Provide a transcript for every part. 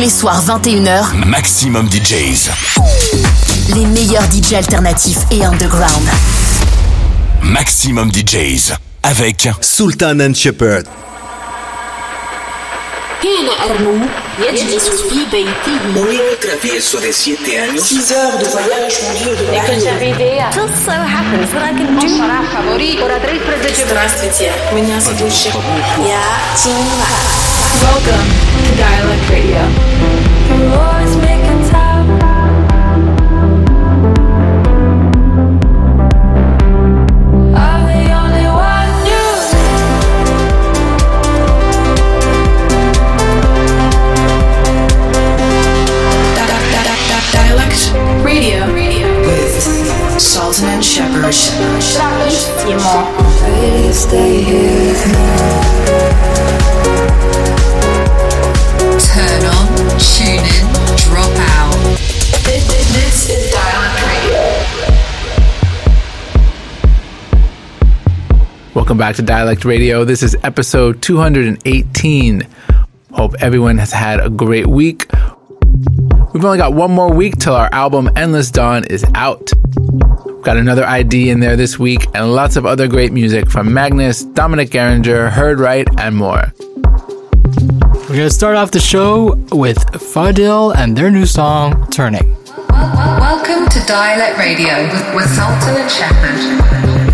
tous les soirs 21h. Maximum DJs. Les meilleurs DJs alternatifs et underground. Maximum DJs. Avec Sultan and Shepherd. Welcome Dialed Radio. Boys making time. Are we only one? Dialed Radio. With Sultan and Shepard. Turn on, tune in, drop out. This is Dialed Radio. Welcome back to Dialed Radio. This is episode 218. Hope everyone has had a great week. We've only got one more week till our album Endless Dawn is out. We've got another ID in there this week and lots of other great music from Magnus, Dominic Geringer, Heard Right, and more. We're going to start off the show with Fadil and their new song, Turning. Welcome to Dialed Radio with, with Sultan and Shepard.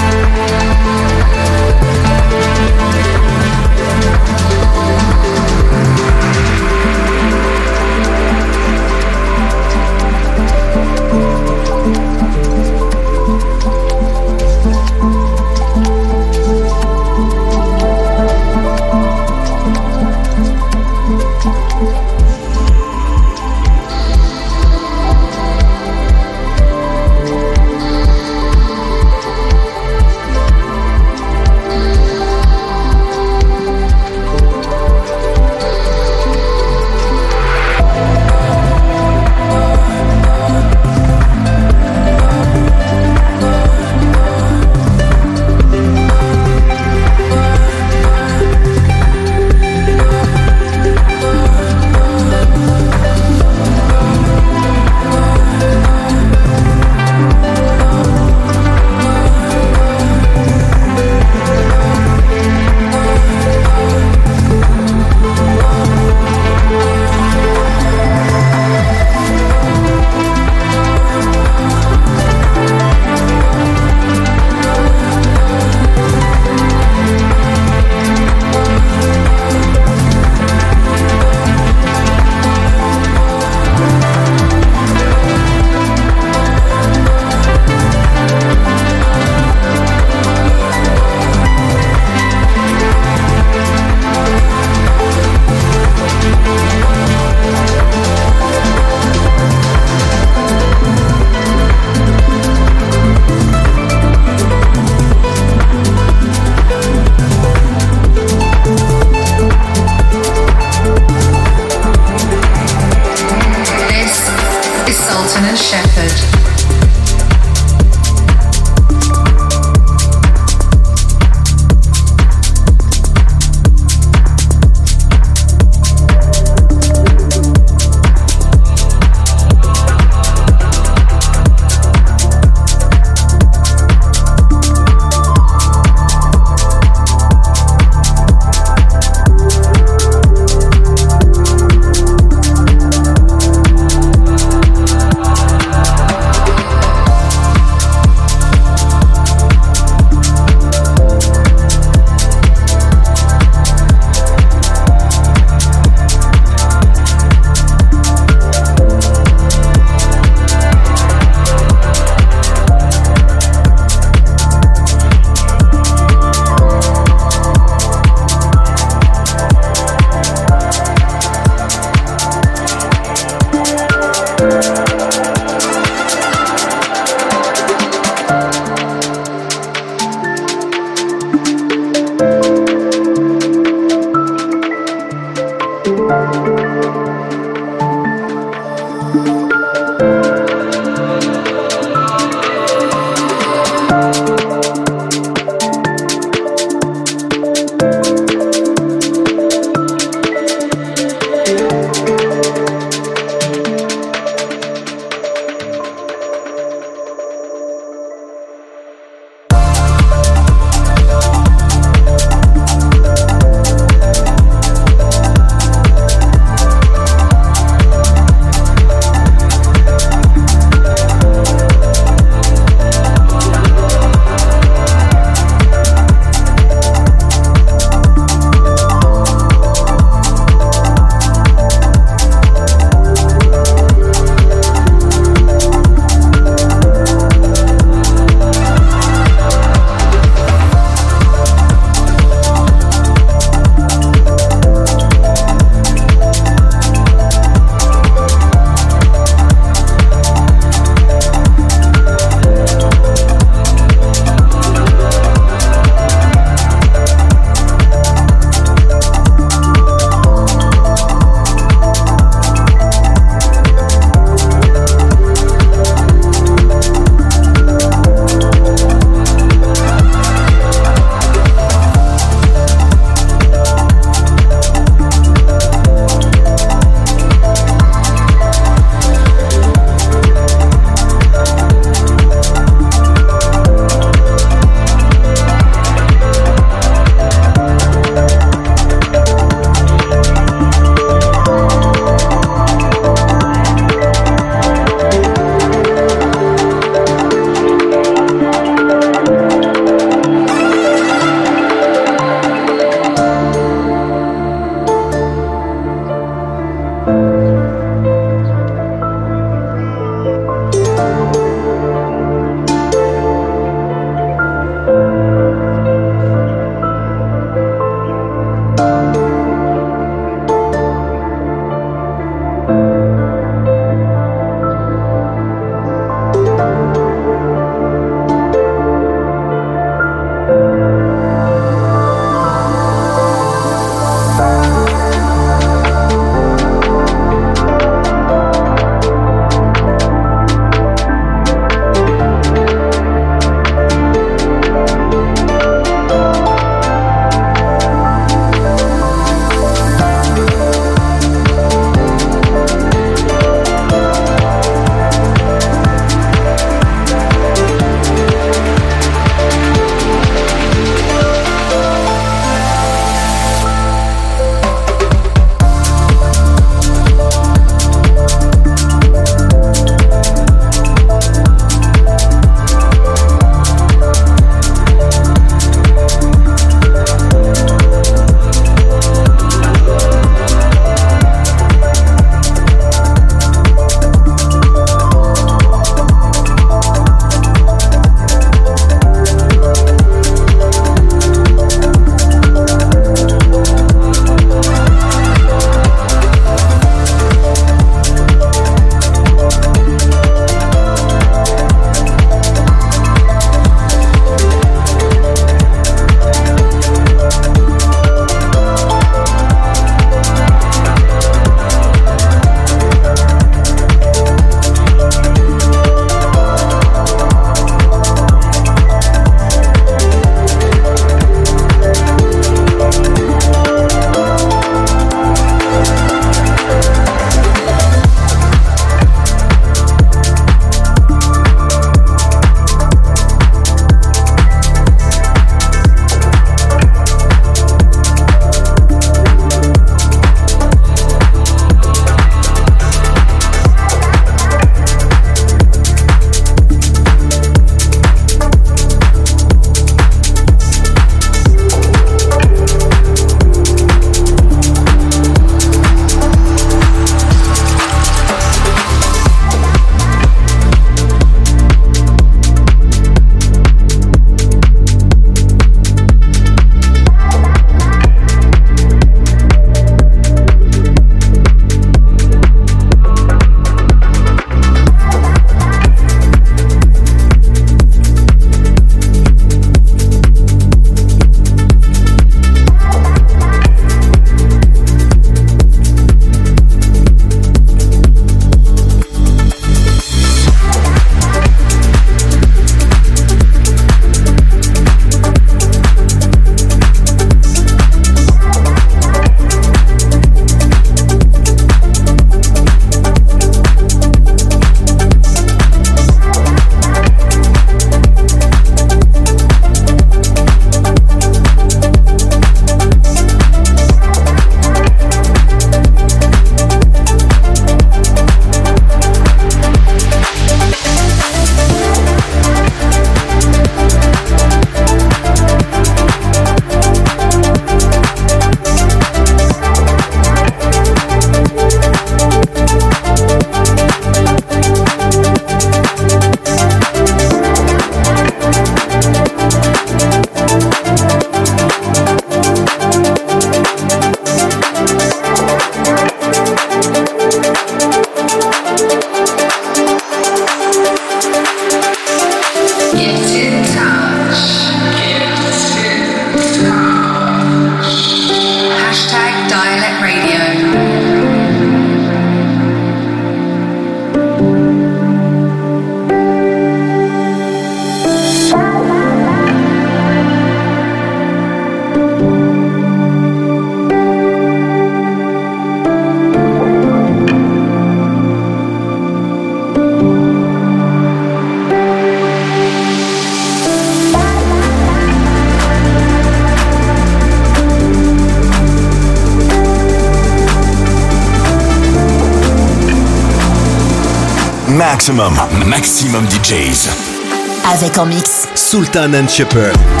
Sultan and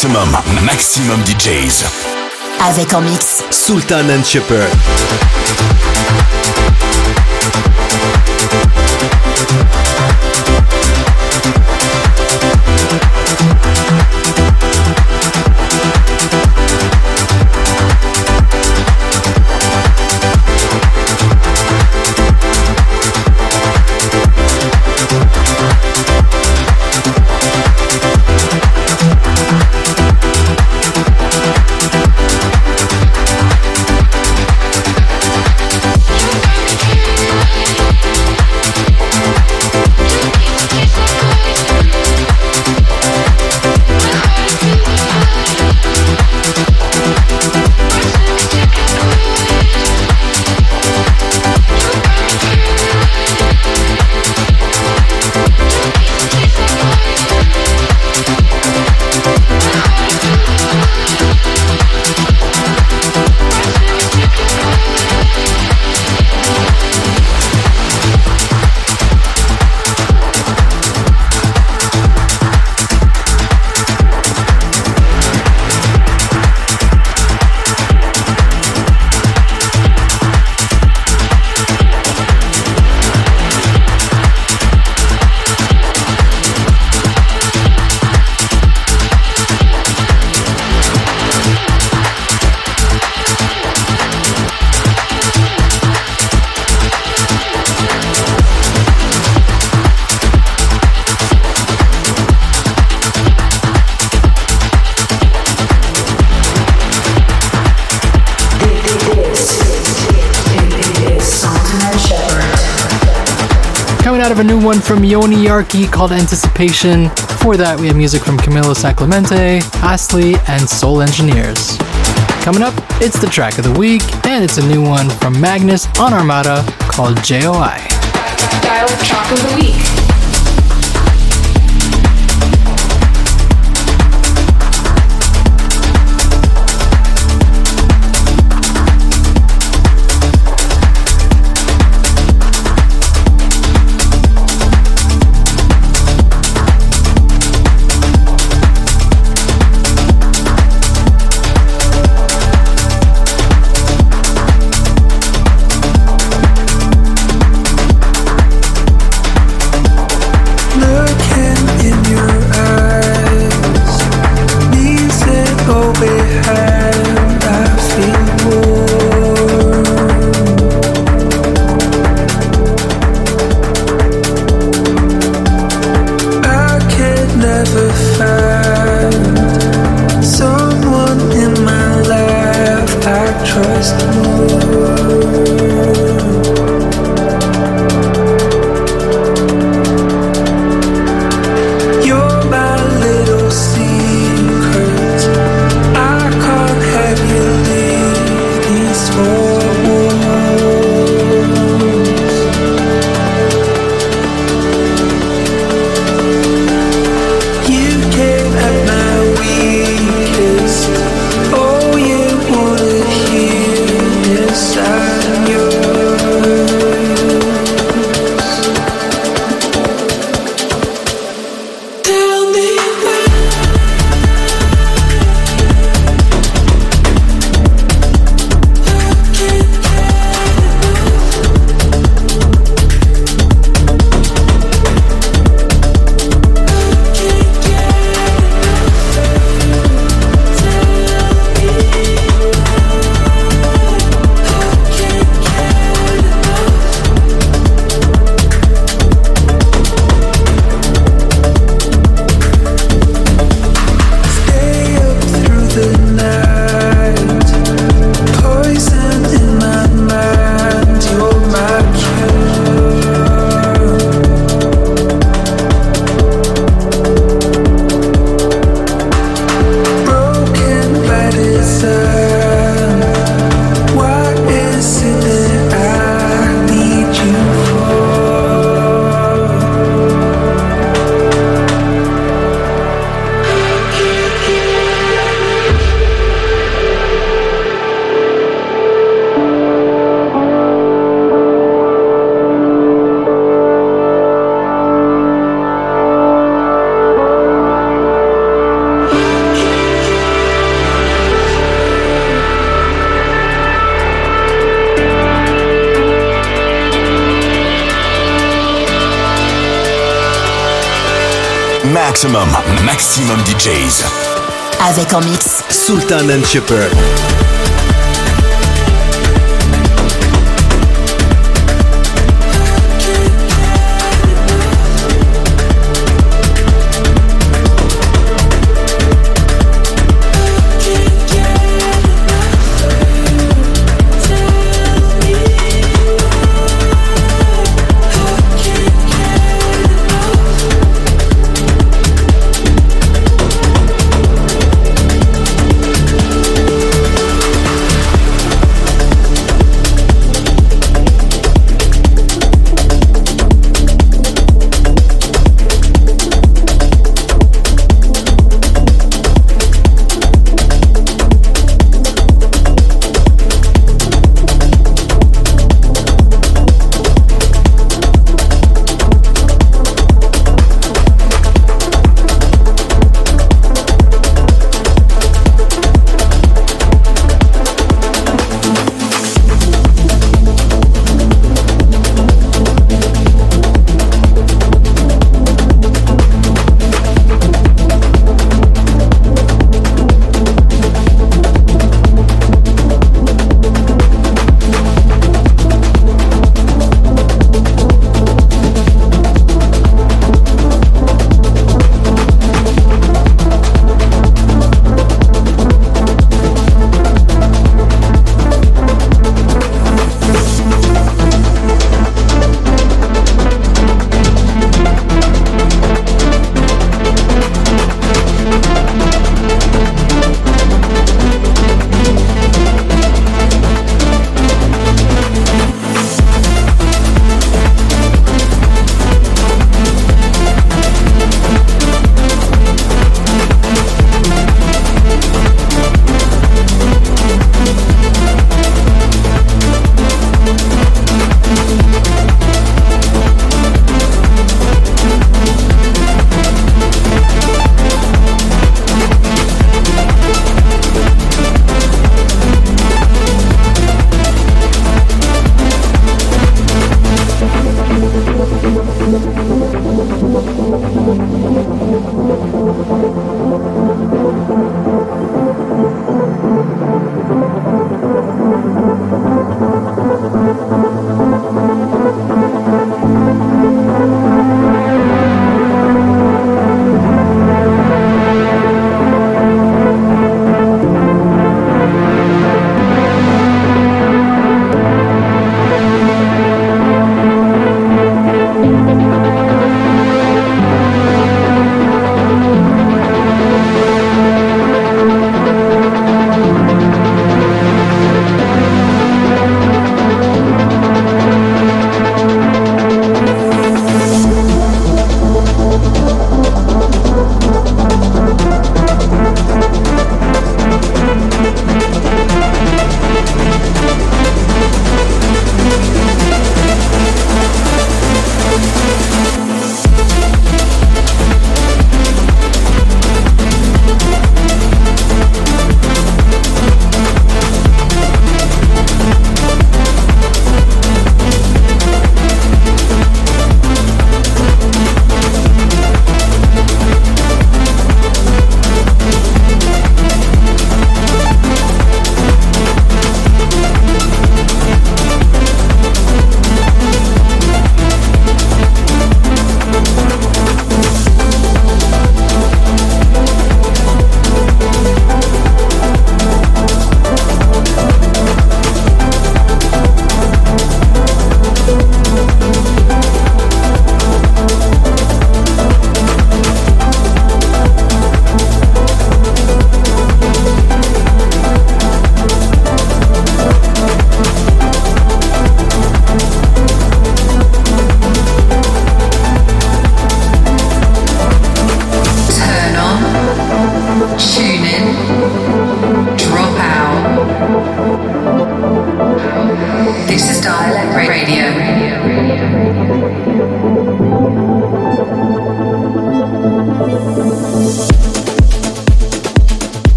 Maximum, maximum DJs. Avec en mix Sultan and Shepherd. Yoni Yarki called Anticipation. Before that, we have music from Camilo Saclemente, Astley, and Soul Engineers. Coming up, it's the track of the week, and it's a new one from Magnus on Armada called JOI. Dial track of the week. Maximum, maximum DJs. Avec en mix Sultan and Shepherd.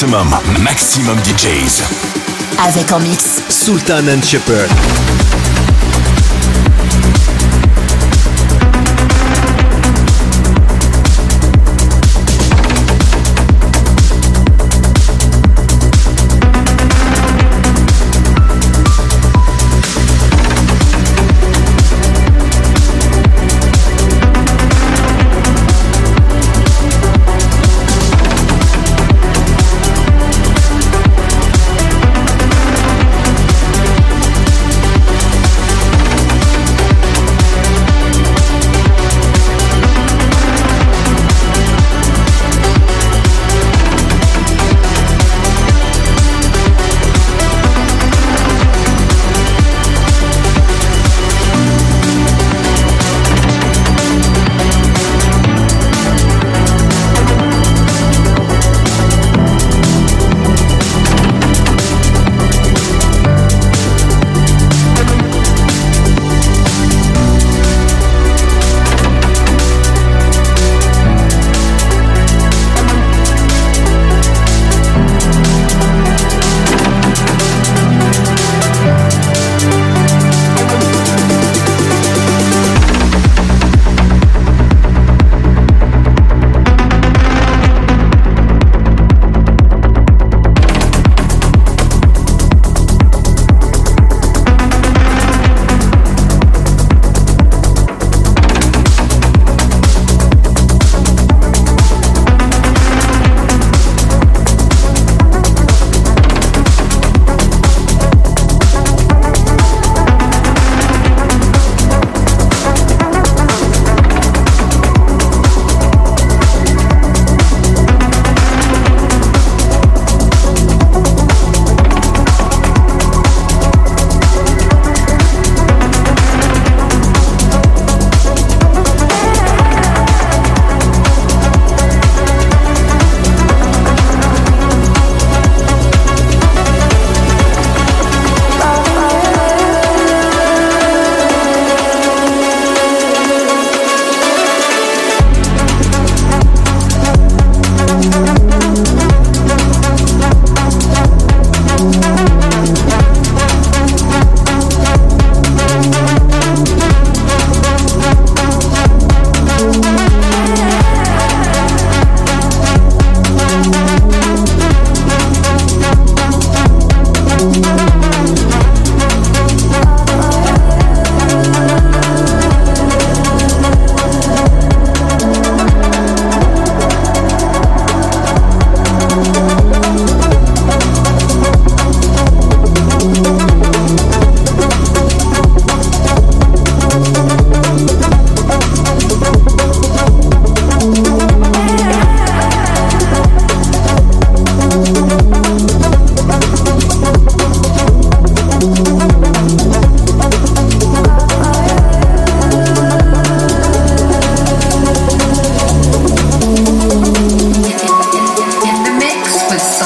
Maximum, maximum DJs. Avec en mix Sultan and Shepherd.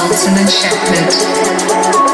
results enchantment.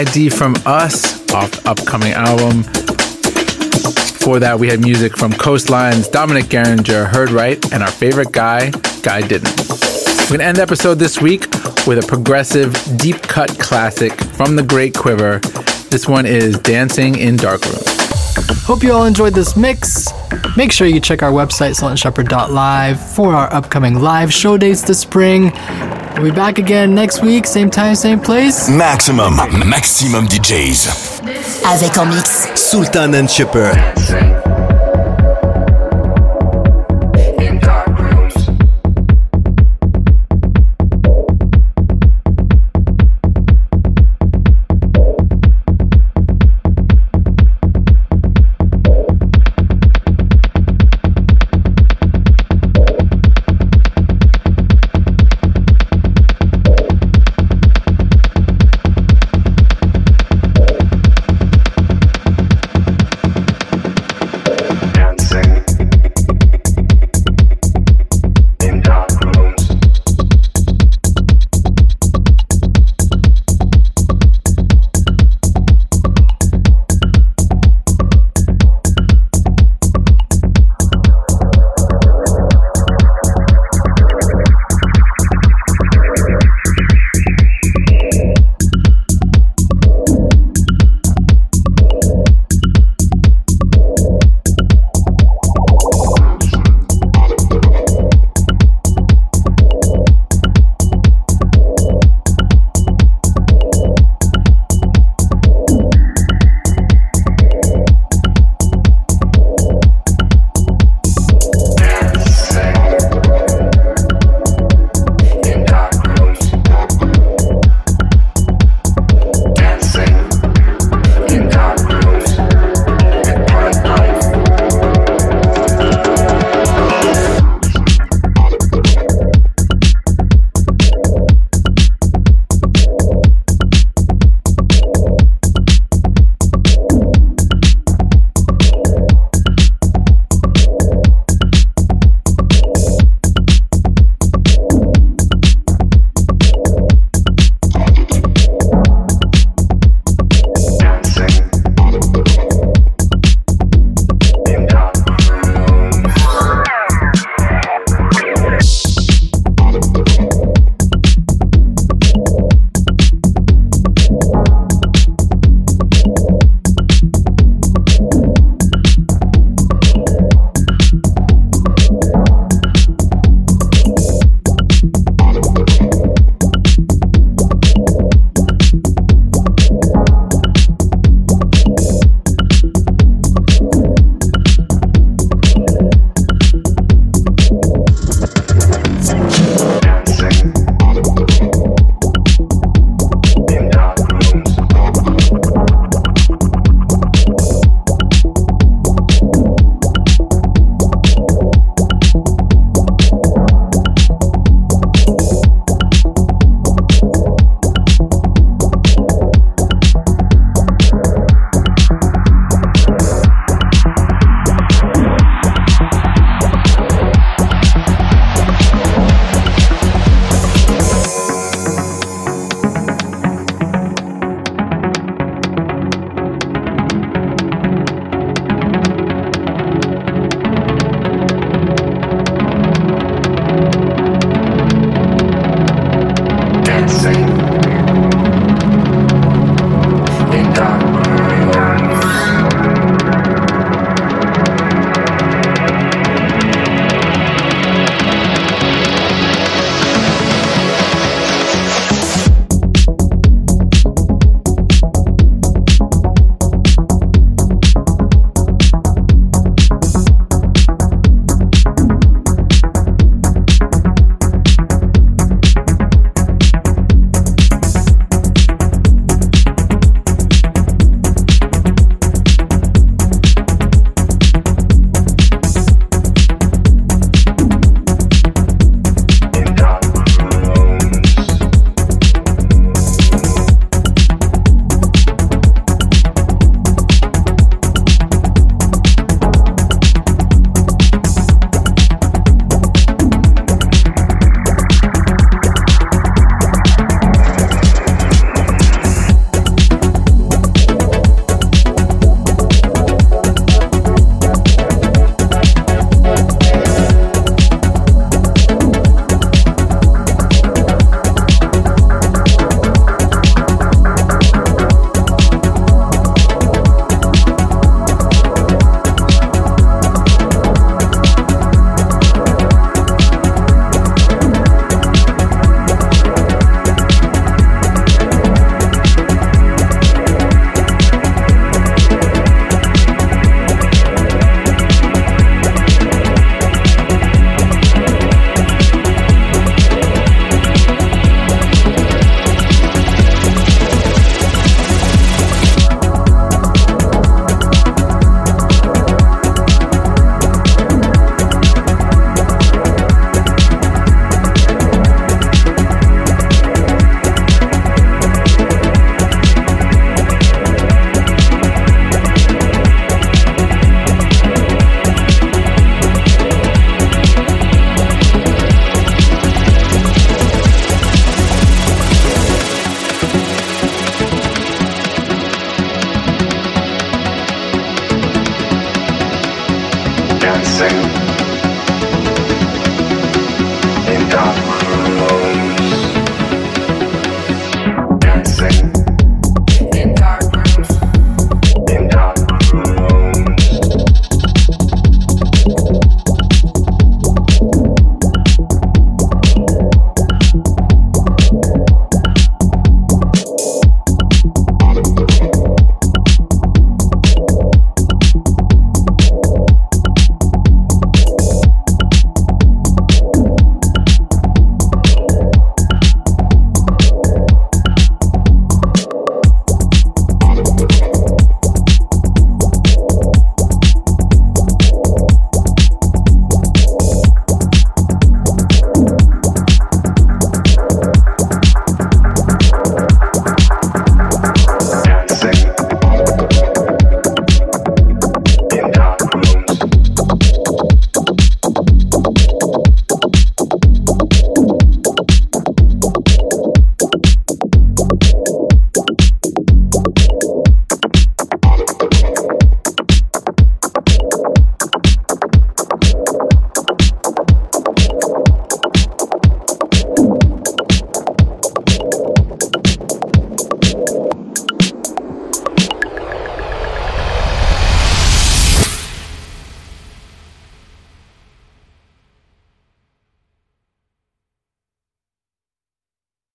ID from us off upcoming album. Before that, we had music from Coastlines, Dominic Geringer, Heard Right, and our favorite guy, Guy Didn't. We're going to end the episode this week with a progressive, deep cut classic from the Great Quiver. This one is Dancing in Darkroom. Hope you all enjoyed this mix. Make sure you check our website, saltandshepherd.live, for our upcoming live show dates this spring. We'll be back again next week, same time, same place. Maxximum, maxximum DJs. Avec en mix Sultan and Shepard.